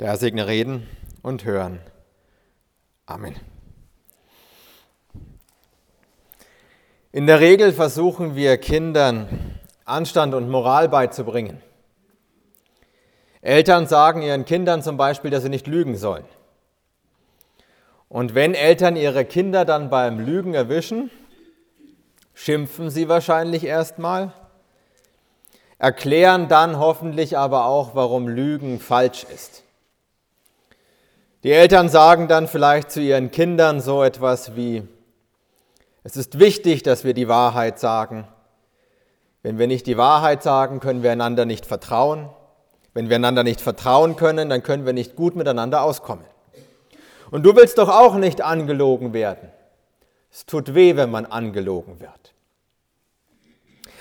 Der Herr segne Reden und Hören. Amen. In der Regel versuchen wir Kindern Anstand und Moral beizubringen. Eltern sagen ihren Kindern zum Beispiel, dass sie nicht lügen sollen. Und wenn Eltern ihre Kinder dann beim Lügen erwischen, schimpfen sie wahrscheinlich erstmal, erklären dann hoffentlich aber auch, warum Lügen falsch ist. Die Eltern sagen dann vielleicht zu ihren Kindern so etwas wie, es ist wichtig, dass wir die Wahrheit sagen. Wenn wir nicht die Wahrheit sagen, können wir einander nicht vertrauen. Wenn wir einander nicht vertrauen können, dann können wir nicht gut miteinander auskommen. Und du willst doch auch nicht angelogen werden. Es tut weh, wenn man angelogen wird.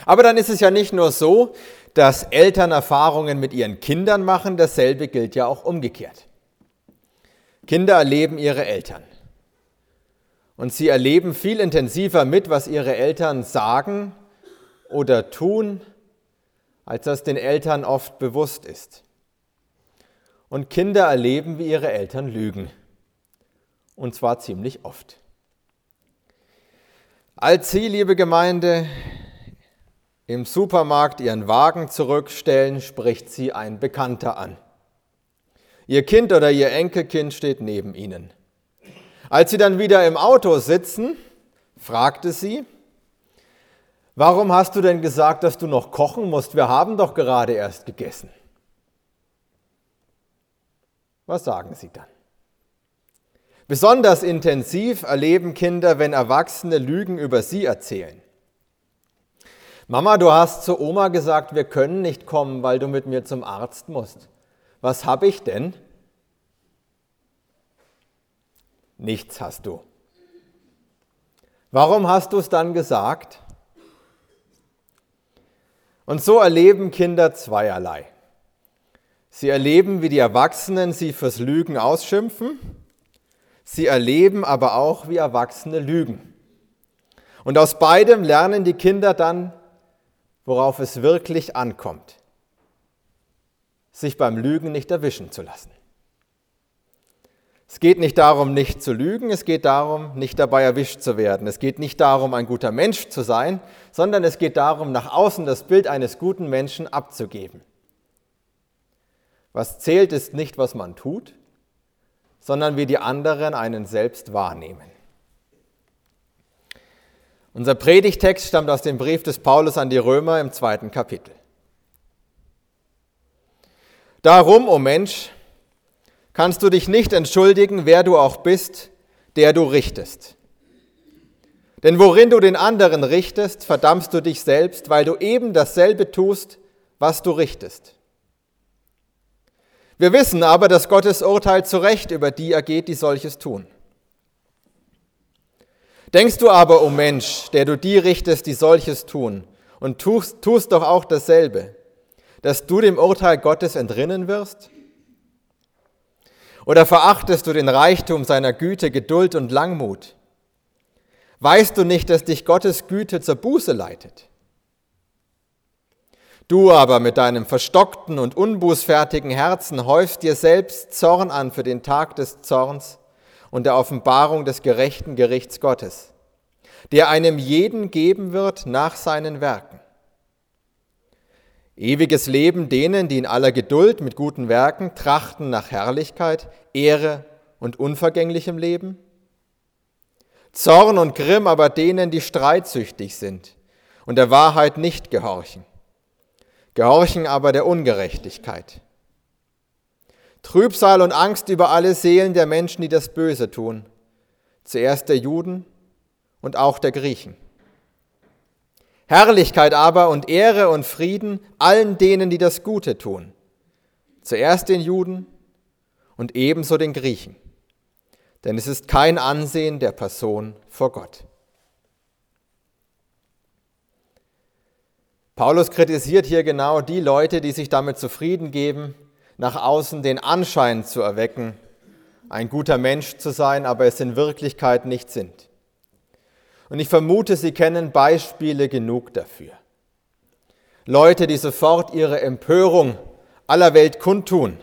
Aber dann ist es ja nicht nur so, dass Eltern Erfahrungen mit ihren Kindern machen, dasselbe gilt ja auch umgekehrt. Kinder erleben ihre Eltern. Und sie erleben viel intensiver mit, was ihre Eltern sagen oder tun, als das den Eltern oft bewusst ist. Und Kinder erleben, wie ihre Eltern lügen. Und zwar ziemlich oft. Als Sie, liebe Gemeinde, im Supermarkt Ihren Wagen zurückstellen, spricht Sie ein Bekannter an. Ihr Kind oder Ihr Enkelkind steht neben Ihnen. Als Sie dann wieder im Auto sitzen, fragte sie, warum hast du denn gesagt, dass du noch kochen musst? Wir haben doch gerade erst gegessen. Was sagen Sie dann? Besonders intensiv erleben Kinder, wenn Erwachsene Lügen über sie erzählen. Mama, du hast zu Oma gesagt, wir können nicht kommen, weil du mit mir zum Arzt musst. Was habe ich denn? Nichts hast du. Warum hast du es dann gesagt? Und so erleben Kinder zweierlei. Sie erleben, wie die Erwachsenen sie fürs Lügen ausschimpfen. Sie erleben aber auch, wie Erwachsene lügen. Und aus beidem lernen die Kinder dann, worauf es wirklich ankommt sich beim Lügen nicht erwischen zu lassen. Es geht nicht darum, nicht zu lügen, es geht darum, nicht dabei erwischt zu werden. Es geht nicht darum, ein guter Mensch zu sein, sondern es geht darum, nach außen das Bild eines guten Menschen abzugeben. Was zählt, ist nicht, was man tut, sondern wie die anderen einen selbst wahrnehmen. Unser Predigtext stammt aus dem Brief des Paulus an die Römer im zweiten Kapitel. Darum, o oh Mensch, kannst du dich nicht entschuldigen, wer du auch bist, der du richtest. Denn worin du den anderen richtest, verdammst du dich selbst, weil du eben dasselbe tust, was du richtest. Wir wissen aber, dass Gottes Urteil zu Recht über die ergeht, die solches tun. Denkst du aber, o oh Mensch, der du die richtest, die solches tun, und tust, tust doch auch dasselbe, dass du dem Urteil Gottes entrinnen wirst? Oder verachtest du den Reichtum seiner Güte, Geduld und Langmut? Weißt du nicht, dass dich Gottes Güte zur Buße leitet? Du aber mit deinem verstockten und unbußfertigen Herzen häufst dir selbst Zorn an für den Tag des Zorns und der Offenbarung des gerechten Gerichts Gottes, der einem jeden geben wird nach seinen Werken. Ewiges Leben denen, die in aller Geduld mit guten Werken trachten nach Herrlichkeit, Ehre und unvergänglichem Leben? Zorn und Grimm aber denen, die streitsüchtig sind und der Wahrheit nicht gehorchen, gehorchen aber der Ungerechtigkeit. Trübsal und Angst über alle Seelen der Menschen, die das Böse tun, zuerst der Juden und auch der Griechen Herrlichkeit aber und Ehre und Frieden allen denen, die das Gute tun. Zuerst den Juden und ebenso den Griechen. Denn es ist kein Ansehen der Person vor Gott. Paulus kritisiert hier genau die Leute, die sich damit zufrieden geben, nach außen den Anschein zu erwecken, ein guter Mensch zu sein, aber es in Wirklichkeit nicht sind. Und ich vermute, Sie kennen Beispiele genug dafür. Leute, die sofort ihre Empörung aller Welt kundtun,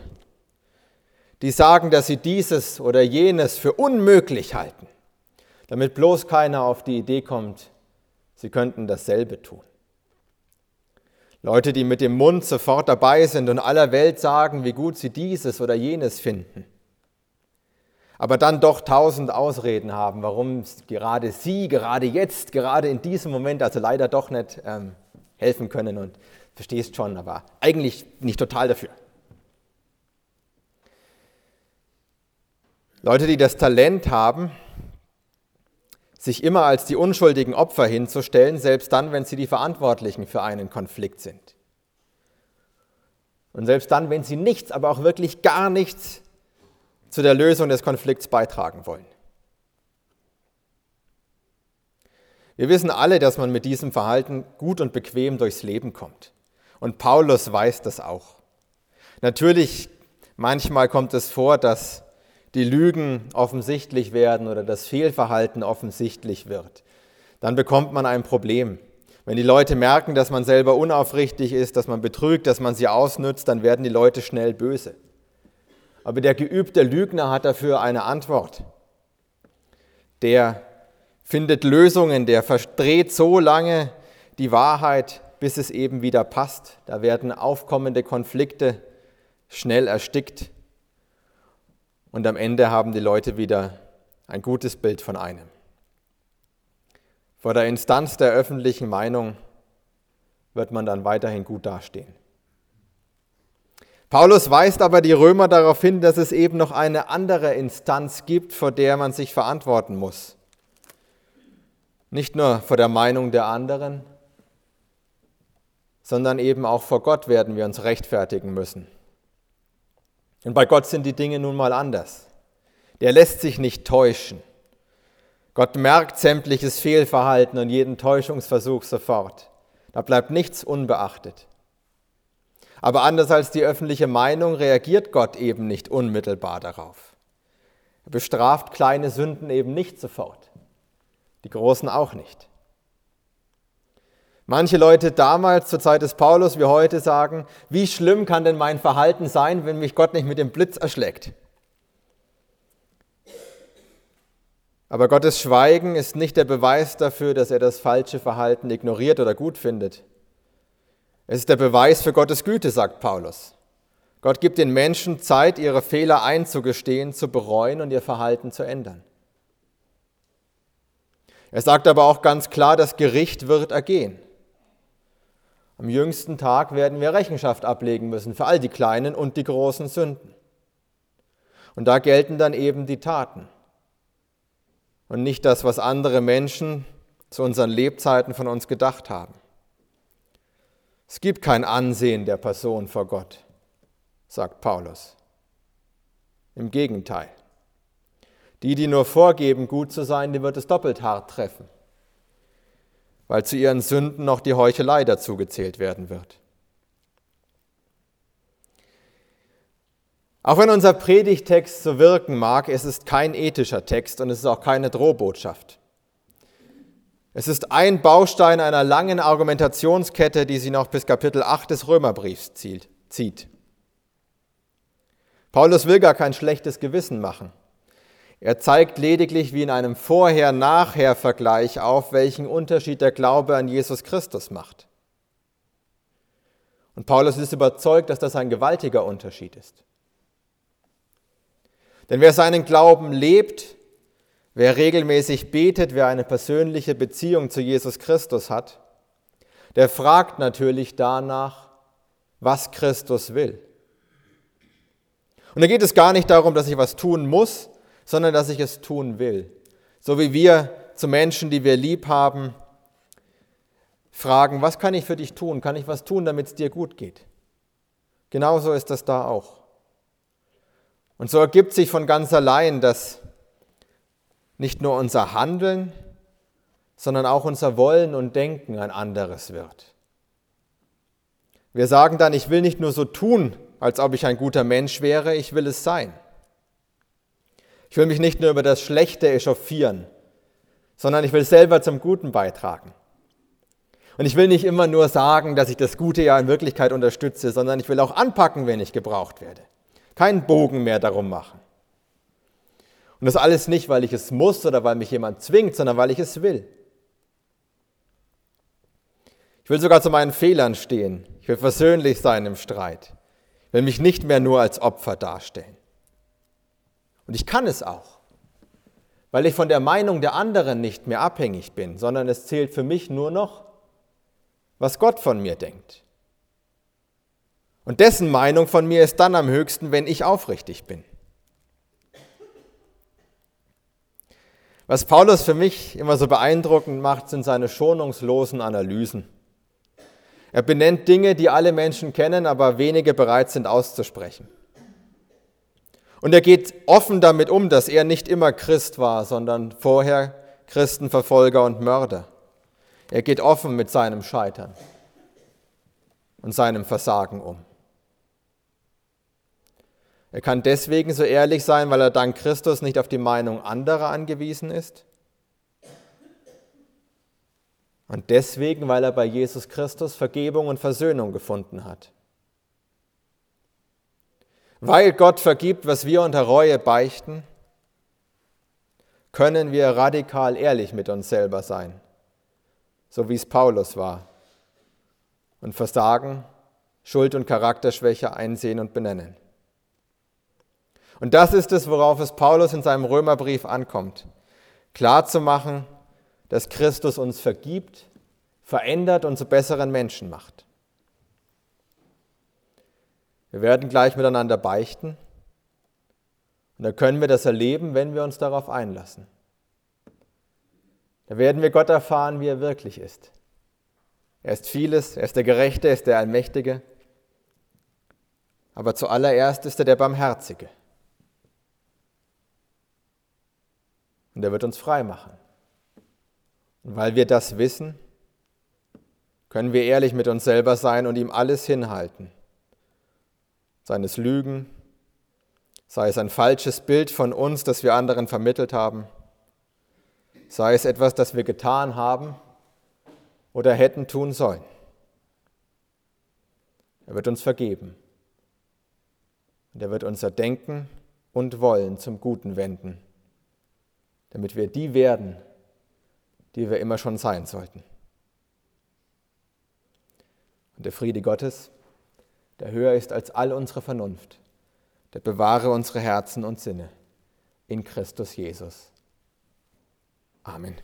die sagen, dass sie dieses oder jenes für unmöglich halten, damit bloß keiner auf die Idee kommt, sie könnten dasselbe tun. Leute, die mit dem Mund sofort dabei sind und aller Welt sagen, wie gut sie dieses oder jenes finden, aber dann doch tausend Ausreden haben, warum gerade sie, gerade jetzt, gerade in diesem Moment, also leider doch nicht ähm, helfen können und verstehst schon, aber eigentlich nicht total dafür. Leute, die das Talent haben, sich immer als die unschuldigen Opfer hinzustellen, selbst dann, wenn sie die Verantwortlichen für einen Konflikt sind. Und selbst dann, wenn sie nichts, aber auch wirklich gar nichts zu der Lösung des Konflikts beitragen wollen. Wir wissen alle, dass man mit diesem Verhalten gut und bequem durchs Leben kommt. Und Paulus weiß das auch. Natürlich, manchmal kommt es vor, dass die Lügen offensichtlich werden oder das Fehlverhalten offensichtlich wird. Dann bekommt man ein Problem. Wenn die Leute merken, dass man selber unaufrichtig ist, dass man betrügt, dass man sie ausnützt, dann werden die Leute schnell böse. Aber der geübte Lügner hat dafür eine Antwort. Der findet Lösungen, der verdreht so lange die Wahrheit, bis es eben wieder passt. Da werden aufkommende Konflikte schnell erstickt. Und am Ende haben die Leute wieder ein gutes Bild von einem. Vor der Instanz der öffentlichen Meinung wird man dann weiterhin gut dastehen. Paulus weist aber die Römer darauf hin, dass es eben noch eine andere Instanz gibt, vor der man sich verantworten muss. Nicht nur vor der Meinung der anderen, sondern eben auch vor Gott werden wir uns rechtfertigen müssen. Und bei Gott sind die Dinge nun mal anders. Der lässt sich nicht täuschen. Gott merkt sämtliches Fehlverhalten und jeden Täuschungsversuch sofort. Da bleibt nichts unbeachtet. Aber anders als die öffentliche Meinung reagiert Gott eben nicht unmittelbar darauf. Er bestraft kleine Sünden eben nicht sofort, die großen auch nicht. Manche Leute damals zur Zeit des Paulus wie heute sagen, wie schlimm kann denn mein Verhalten sein, wenn mich Gott nicht mit dem Blitz erschlägt? Aber Gottes Schweigen ist nicht der Beweis dafür, dass er das falsche Verhalten ignoriert oder gut findet. Es ist der Beweis für Gottes Güte, sagt Paulus. Gott gibt den Menschen Zeit, ihre Fehler einzugestehen, zu bereuen und ihr Verhalten zu ändern. Er sagt aber auch ganz klar, das Gericht wird ergehen. Am jüngsten Tag werden wir Rechenschaft ablegen müssen für all die kleinen und die großen Sünden. Und da gelten dann eben die Taten und nicht das, was andere Menschen zu unseren Lebzeiten von uns gedacht haben. Es gibt kein Ansehen der Person vor Gott, sagt Paulus. Im Gegenteil. Die, die nur vorgeben, gut zu sein, die wird es doppelt hart treffen, weil zu ihren Sünden noch die Heuchelei dazugezählt werden wird. Auch wenn unser Predigtext so wirken mag, es ist kein ethischer Text und es ist auch keine Drohbotschaft. Es ist ein Baustein einer langen Argumentationskette, die sie noch bis Kapitel 8 des Römerbriefs zieht. Paulus will gar kein schlechtes Gewissen machen. Er zeigt lediglich wie in einem Vorher-Nachher-Vergleich auf, welchen Unterschied der Glaube an Jesus Christus macht. Und Paulus ist überzeugt, dass das ein gewaltiger Unterschied ist. Denn wer seinen Glauben lebt, Wer regelmäßig betet, wer eine persönliche Beziehung zu Jesus Christus hat, der fragt natürlich danach, was Christus will. Und da geht es gar nicht darum, dass ich was tun muss, sondern dass ich es tun will. So wie wir zu Menschen, die wir lieb haben, fragen, was kann ich für dich tun? Kann ich was tun, damit es dir gut geht? Genauso ist das da auch. Und so ergibt sich von ganz allein, dass nicht nur unser Handeln, sondern auch unser Wollen und Denken ein anderes wird. Wir sagen dann, ich will nicht nur so tun, als ob ich ein guter Mensch wäre, ich will es sein. Ich will mich nicht nur über das Schlechte echauffieren, sondern ich will selber zum Guten beitragen. Und ich will nicht immer nur sagen, dass ich das Gute ja in Wirklichkeit unterstütze, sondern ich will auch anpacken, wenn ich gebraucht werde. Keinen Bogen mehr darum machen. Und das alles nicht, weil ich es muss oder weil mich jemand zwingt, sondern weil ich es will. Ich will sogar zu meinen Fehlern stehen. Ich will versöhnlich sein im Streit. Ich will mich nicht mehr nur als Opfer darstellen. Und ich kann es auch, weil ich von der Meinung der anderen nicht mehr abhängig bin, sondern es zählt für mich nur noch, was Gott von mir denkt. Und dessen Meinung von mir ist dann am höchsten, wenn ich aufrichtig bin. Was Paulus für mich immer so beeindruckend macht, sind seine schonungslosen Analysen. Er benennt Dinge, die alle Menschen kennen, aber wenige bereit sind auszusprechen. Und er geht offen damit um, dass er nicht immer Christ war, sondern vorher Christenverfolger und Mörder. Er geht offen mit seinem Scheitern und seinem Versagen um. Er kann deswegen so ehrlich sein, weil er dank Christus nicht auf die Meinung anderer angewiesen ist. Und deswegen, weil er bei Jesus Christus Vergebung und Versöhnung gefunden hat. Weil Gott vergibt, was wir unter Reue beichten, können wir radikal ehrlich mit uns selber sein, so wie es Paulus war, und Versagen, Schuld und Charakterschwäche einsehen und benennen. Und das ist es, worauf es Paulus in seinem Römerbrief ankommt. Klar zu machen, dass Christus uns vergibt, verändert und zu besseren Menschen macht. Wir werden gleich miteinander beichten und da können wir das erleben, wenn wir uns darauf einlassen. Da werden wir Gott erfahren, wie er wirklich ist. Er ist vieles, er ist der Gerechte, er ist der Allmächtige, aber zuallererst ist er der Barmherzige. Und er wird uns frei machen. Und weil wir das wissen, können wir ehrlich mit uns selber sein und ihm alles hinhalten. Seines Lügen, sei es ein falsches Bild von uns, das wir anderen vermittelt haben, sei es etwas, das wir getan haben oder hätten tun sollen. Er wird uns vergeben. Und er wird unser Denken und Wollen zum Guten wenden damit wir die werden, die wir immer schon sein sollten. Und der Friede Gottes, der höher ist als all unsere Vernunft, der bewahre unsere Herzen und Sinne in Christus Jesus. Amen.